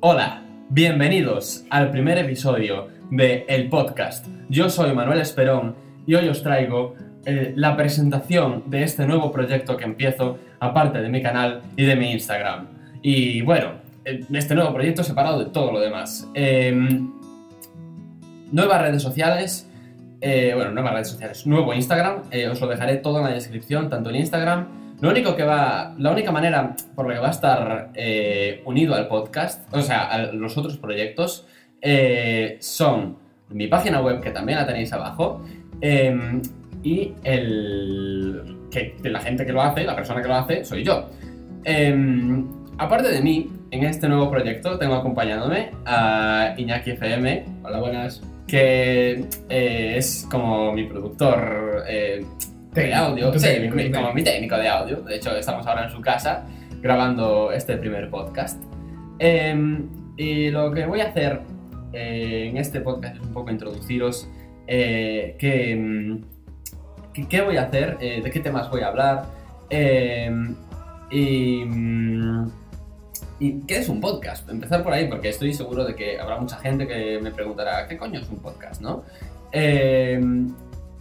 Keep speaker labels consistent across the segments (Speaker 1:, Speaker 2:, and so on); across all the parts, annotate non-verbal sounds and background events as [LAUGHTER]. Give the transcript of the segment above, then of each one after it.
Speaker 1: Hola, bienvenidos al primer episodio de El Podcast. Yo soy Manuel Esperón y hoy os traigo eh, la presentación de este nuevo proyecto que empiezo, aparte de mi canal y de mi Instagram. Y bueno, eh, este nuevo proyecto separado de todo lo demás. Em, nuevas redes sociales, eh, bueno, nuevas redes sociales, nuevo Instagram, os lo dejaré todo en la descripción, tanto en Instagram lo único que va, la única manera por la que va a estar eh, unido al podcast, o sea, a los otros proyectos, eh, son mi página web, que también la tenéis abajo, em, y el que, la gente que lo hace, la persona que lo hace, soy yo. Aparte de mí, en este nuevo proyecto tengo acompañándome a Iñaki FM.
Speaker 2: Hola, buenas.
Speaker 1: Que eh, es como mi productor de audio, sí, como mi técnico de audio. De hecho, estamos ahora en su casa grabando este primer podcast. Em, y lo que voy a hacer eh, en este podcast es un poco introduciros eh, qué, qué, voy a hacer, eh, de qué temas voy a hablar em, y, y, qué es un podcast. Empezar por ahí porque estoy seguro de que habrá mucha gente que me preguntará qué coño es un podcast, ¿no?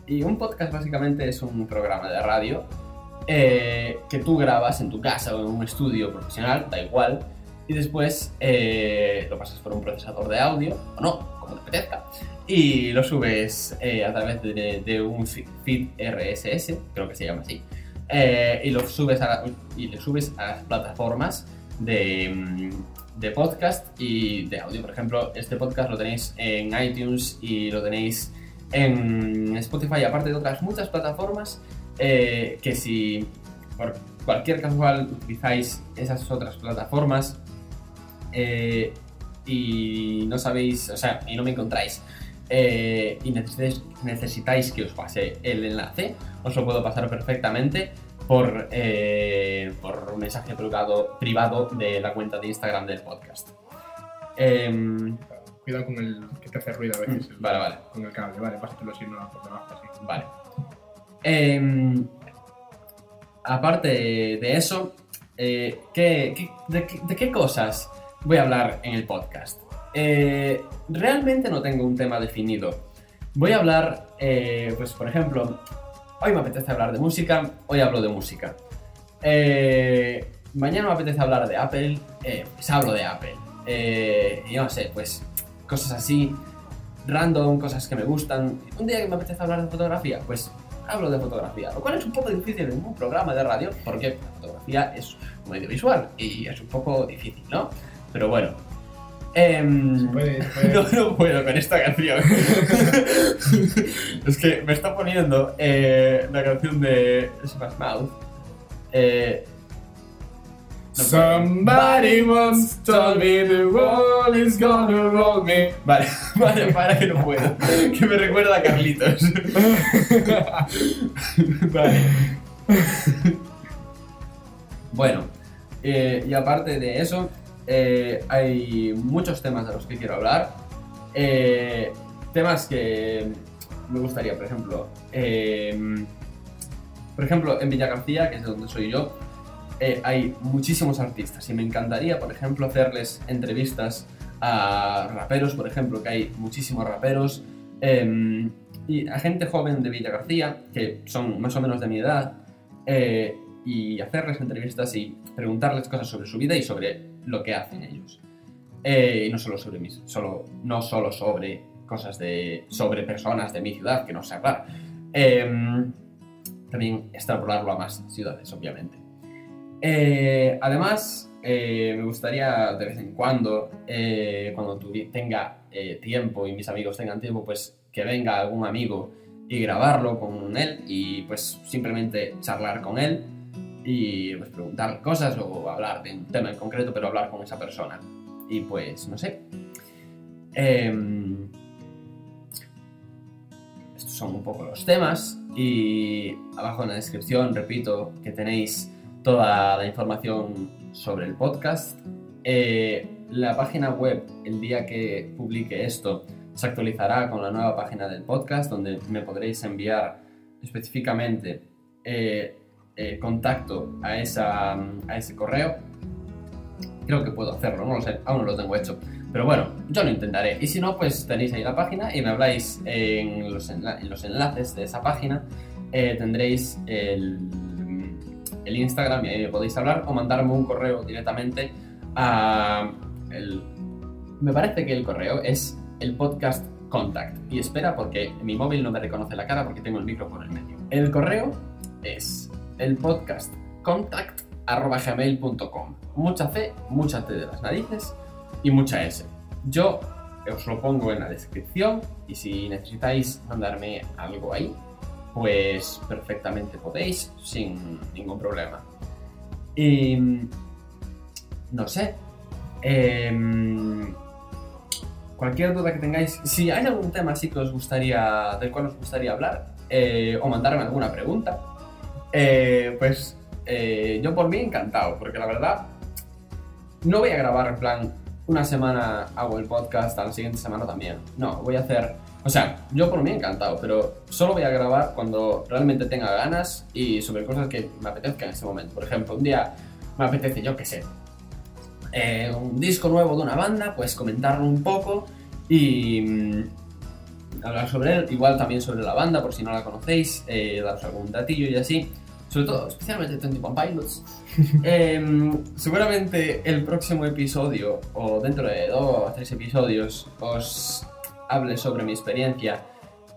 Speaker 1: Y un podcast básicamente es un programa de radio eh, que tú grabas en tu casa o en un estudio profesional, da igual, y después eh, lo pasas por un procesador de audio, o no, como te apetezca, y lo subes eh, a través de, un feed RSS, creo que se llama así, y lo subes a, y le subes a las plataformas de, mm, de podcast y de audio. Por ejemplo, este podcast lo tenéis en iTunes y lo tenéis en Spotify, aparte de otras muchas plataformas, eh, que si por cualquier casual utilizáis esas otras plataformas eh, y no sabéis, o sea, y no me encontráis eh, y necesitáis, necesitáis, que os pase el enlace, os lo puedo pasar perfectamente por, por un mensaje privado, privado de la cuenta de Instagram del podcast.
Speaker 2: Cuidado con el que te hace ruido a veces.
Speaker 1: Mm, vale, vale.
Speaker 2: Con el cable, vale, pásatelo así, no por debajo, así.
Speaker 1: Vale. Em, aparte de eso, eh, ¿qué, de, qué cosas voy a hablar en el podcast? Eh, realmente no tengo un tema definido. Voy a hablar, eh, pues por ejemplo, hoy me apetece hablar de música, hoy hablo de música. mañana me apetece hablar de Apple, pues hablo de Apple. y no sé, pues cosas así, random, cosas que me gustan. Un día que me apetece hablar de fotografía, pues hablo de fotografía, lo cual es un poco difícil en un programa de radio porque la fotografía es un medio visual y es un poco difícil, ¿no? Pero bueno. Em, [LAUGHS] no, no puedo con esta canción. [LAUGHS] es que me está poniendo eh, la canción de Smash Mouth. Eh,
Speaker 2: Somebody once told me the world is gonna roll me.
Speaker 1: Vale, [LAUGHS] vale, para que no puedo. Que me recuerda a Carlitos. [LAUGHS] vale. Bueno, eh, y aparte de eso, eh, hay muchos temas de los que quiero hablar. Eh, temas que me gustaría, por ejemplo, por ejemplo, en Villa García, que es donde soy yo, eh, hay muchísimos artistas y me encantaría, por ejemplo, hacerles entrevistas a raperos, por ejemplo, que hay muchísimos raperos, em, y a gente joven de Villa García, que son más o menos de mi edad, eh, y hacerles entrevistas y preguntarles cosas sobre su vida y sobre lo que hacen ellos. Eh, y no solo sobre mis, solo, no solo sobre cosas de, sobre personas de mi ciudad, que no sé hablar. Em, también extrapolarlo a más ciudades, obviamente. Eh, además, eh, me gustaría de vez en cuando, eh, cuando tenga tiempo y mis amigos tengan tiempo, pues que venga algún amigo y grabarlo con él y pues simplemente charlar con él y pues preguntar cosas o hablar de un tema en concreto, pero hablar con esa persona. Y pues, no sé. Em, estos son un poco los temas y abajo en la descripción, repito, que tenéis toda la información sobre el podcast. Eh, la página web, el día que publique esto, se actualizará con la nueva página del podcast, donde me podréis enviar específicamente eh, eh, contacto a, esa, a ese correo. Creo que puedo hacerlo, no lo sé, aún no lo tengo hecho. Pero bueno, yo lo intentaré. Y si no, pues tenéis ahí la página y me habláis en los, en los enlaces de esa página. Eh, tendréis el, el, Instagram y ahí me podéis hablar o mandarme un correo directamente a... El, me parece que el correo es el podcast contact. Y espera porque mi móvil no me reconoce la cara porque tengo el micro por el medio. El correo es el podcast contact. Mucha C, mucha T de las narices y mucha S. Yo os lo pongo en la descripción y si necesitáis mandarme algo ahí, pues perfectamente podéis sin ningún problema. Y no sé. Em, cualquier duda que tengáis, si hay algún tema así que os gustaría, del cual os gustaría hablar, eh, o mandarme alguna pregunta, eh, pues eh, yo por mí encantado, porque la verdad no voy a grabar en plan una semana hago el podcast, a la siguiente semana también. No, voy a hacer, o sea, yo por mí encantado, pero solo voy a grabar cuando realmente tenga ganas y sobre cosas que me apetezca en ese momento. Por ejemplo, un día me apetece, yo qué sé, eh, un disco nuevo de una banda, pues comentarlo un poco y mm, hablar sobre él, igual también sobre la banda, por si no la conocéis, eh, daros algún datillo y así sobre todo, especialmente 21 Pilots. [LAUGHS] Em, seguramente el próximo episodio, o dentro de dos o tres episodios, os hable sobre mi experiencia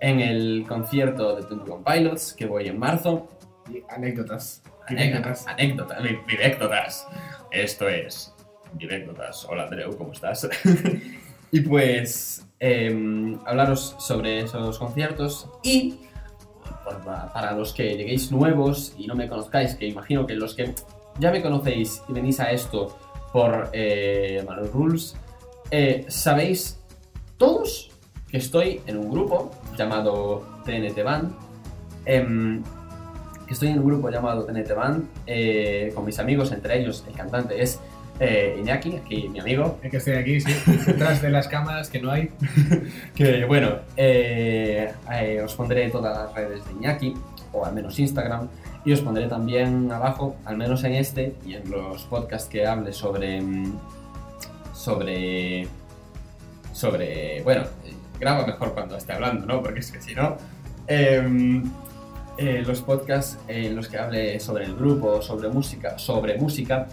Speaker 1: en el concierto de 21 Pilots, que voy en marzo.
Speaker 2: Y anécdotas.
Speaker 1: Anécdotas. Anécdotas. Anécdotas. Esto es. Anécdotas. Hola Andreu, ¿cómo estás? [LAUGHS] y pues. Em, hablaros sobre esos conciertos y para los que lleguéis nuevos y no me conozcáis, que imagino que los que ya me conocéis y venís a esto por eh, Rules, eh, sabéis todos que estoy en un grupo llamado TNT Band. Em, estoy en un grupo llamado TNT Band eh, con mis amigos, entre ellos el cantante es eh, Iñaki, aquí mi amigo.
Speaker 2: Es que estoy aquí, sí, detrás de las cámaras que no hay. [LAUGHS]
Speaker 1: que bueno, eh, eh, os pondré todas las redes de Iñaki, o al menos Instagram, y os pondré también abajo, al menos en este y en los podcasts que hable sobre. sobre. sobre. bueno, grabo mejor cuando esté hablando, ¿no? Porque es que si no. Em, los podcasts en los que hable sobre el grupo, sobre música, sobre música,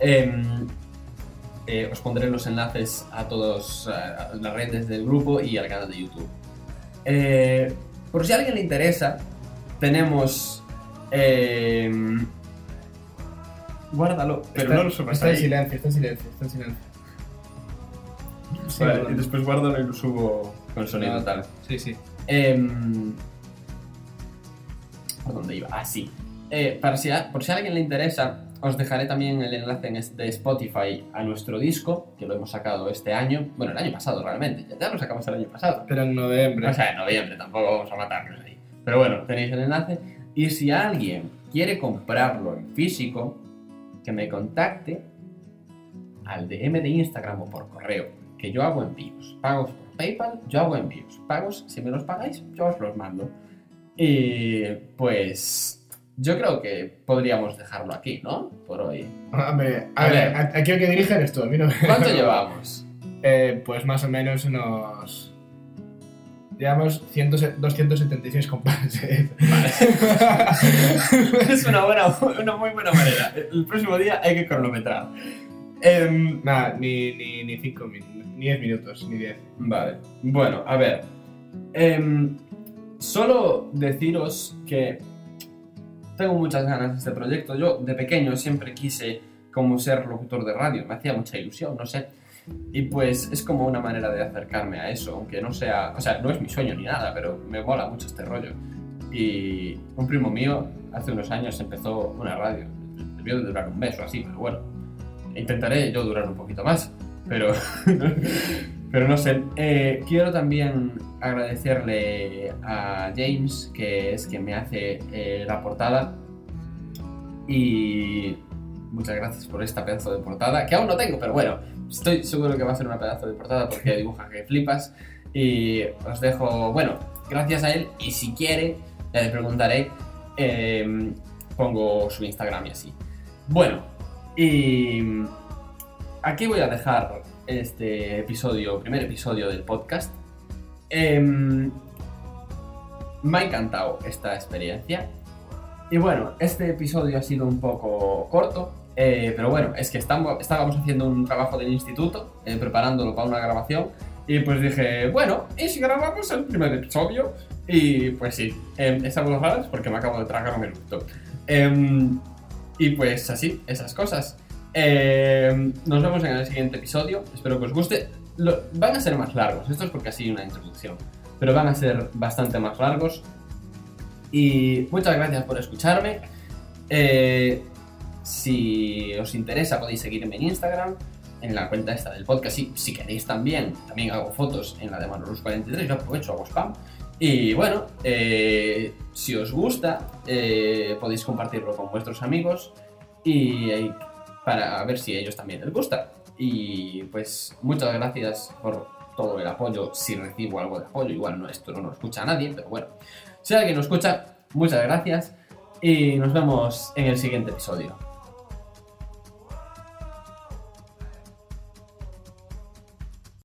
Speaker 1: Em, eh, os pondré los enlaces a todas las redes del grupo y al canal de YouTube. Eh, por si a alguien le interesa, tenemos... Em, guárdalo, pero no lo subas
Speaker 2: Está en silencio, está en silencio, está en silencio.
Speaker 1: vale, y después guárdalo y lo subo con sonido ah, tal.
Speaker 2: Sí, sí.
Speaker 1: Em, ¿Por dónde iba? Ah, sí. Eh, para si por si a alguien le interesa, os dejaré también el enlace de Spotify a nuestro disco, que lo hemos sacado este año. Bueno, el año pasado realmente, ya, lo sacamos el año pasado.
Speaker 2: Pero en noviembre.
Speaker 1: O sea, en noviembre, tampoco vamos a matarnos ahí. Pero bueno, tenéis el enlace. Y si alguien quiere comprarlo en físico, que me contacte al DM de Instagram o por correo, que yo hago envíos. Pagos por PayPal, yo hago envíos. Pagos, si me los pagáis, yo os los mando. Y pues yo creo que podríamos dejarlo aquí, ¿no? Por hoy.
Speaker 2: A ver, a, ver, aquí el que dirige eres tú, a mí no
Speaker 1: ¿Cuánto [LAUGHS] llevamos?
Speaker 2: Eh, pues más o menos unos... Llevamos 276 compases. Vale. [LAUGHS]
Speaker 1: es una, buena, una muy buena manera. El próximo día hay que cronometrar.
Speaker 2: Eh, Nada, ni 5 ni, ni cinco, ni 10 minutos, ni 10.
Speaker 1: Vale. Bueno, a ver. Eh, solo deciros que tengo muchas ganas de este proyecto. Yo de pequeño siempre quise como ser locutor de radio, me hacía mucha ilusión, no sé. Y pues es como una manera de acercarme a eso, aunque no sea, o sea, no es mi sueño ni nada, pero me mola mucho este rollo. Y un primo mío hace unos años empezó una radio, debió de durar un mes o así, pero bueno, intentaré yo durar un poquito más, pero, [LAUGHS] pero no sé. Eh, quiero también agradecerle a James, que es quien me hace eh, la portada. Y muchas gracias por esta pedazo de portada, que aún no tengo, pero bueno, estoy seguro que va a ser una pedazo de portada porque [LAUGHS] dibuja que flipas. Y os dejo, bueno, gracias a él. Y si quiere, ya le preguntaré, em, pongo su Instagram y así. Bueno, y aquí voy a dejar este episodio, primer episodio del podcast. Em, me ha encantado esta experiencia. Y bueno, este episodio ha sido un poco corto, eh, pero bueno, es que estamos, estábamos haciendo un trabajo del instituto, eh, preparándolo para una grabación, y pues dije, bueno, ¿y si grabamos el primer episodio? Y pues sí, estamos raras porque me acabo de tragar un eructo. Em, y pues así, esas cosas. Em, nos vemos en el siguiente episodio, espero que os guste. van a ser más largos, esto es porque así una introducción, pero van a ser bastante más largos. Y muchas gracias por escucharme. Eh, si os interesa podéis seguirme en Instagram, en la cuenta esta del podcast. Si, si queréis también, también hago fotos en la de Manolus43, yo aprovecho, hago spam. Y bueno, eh, si os gusta, eh, podéis compartirlo con vuestros amigos y para ver si a ellos también les gusta. Y pues muchas gracias por todo el apoyo, si recibo algo de apoyo, igual no esto no lo escucha nadie, pero bueno, si alguien lo escucha, muchas gracias y nos vemos en el siguiente episodio.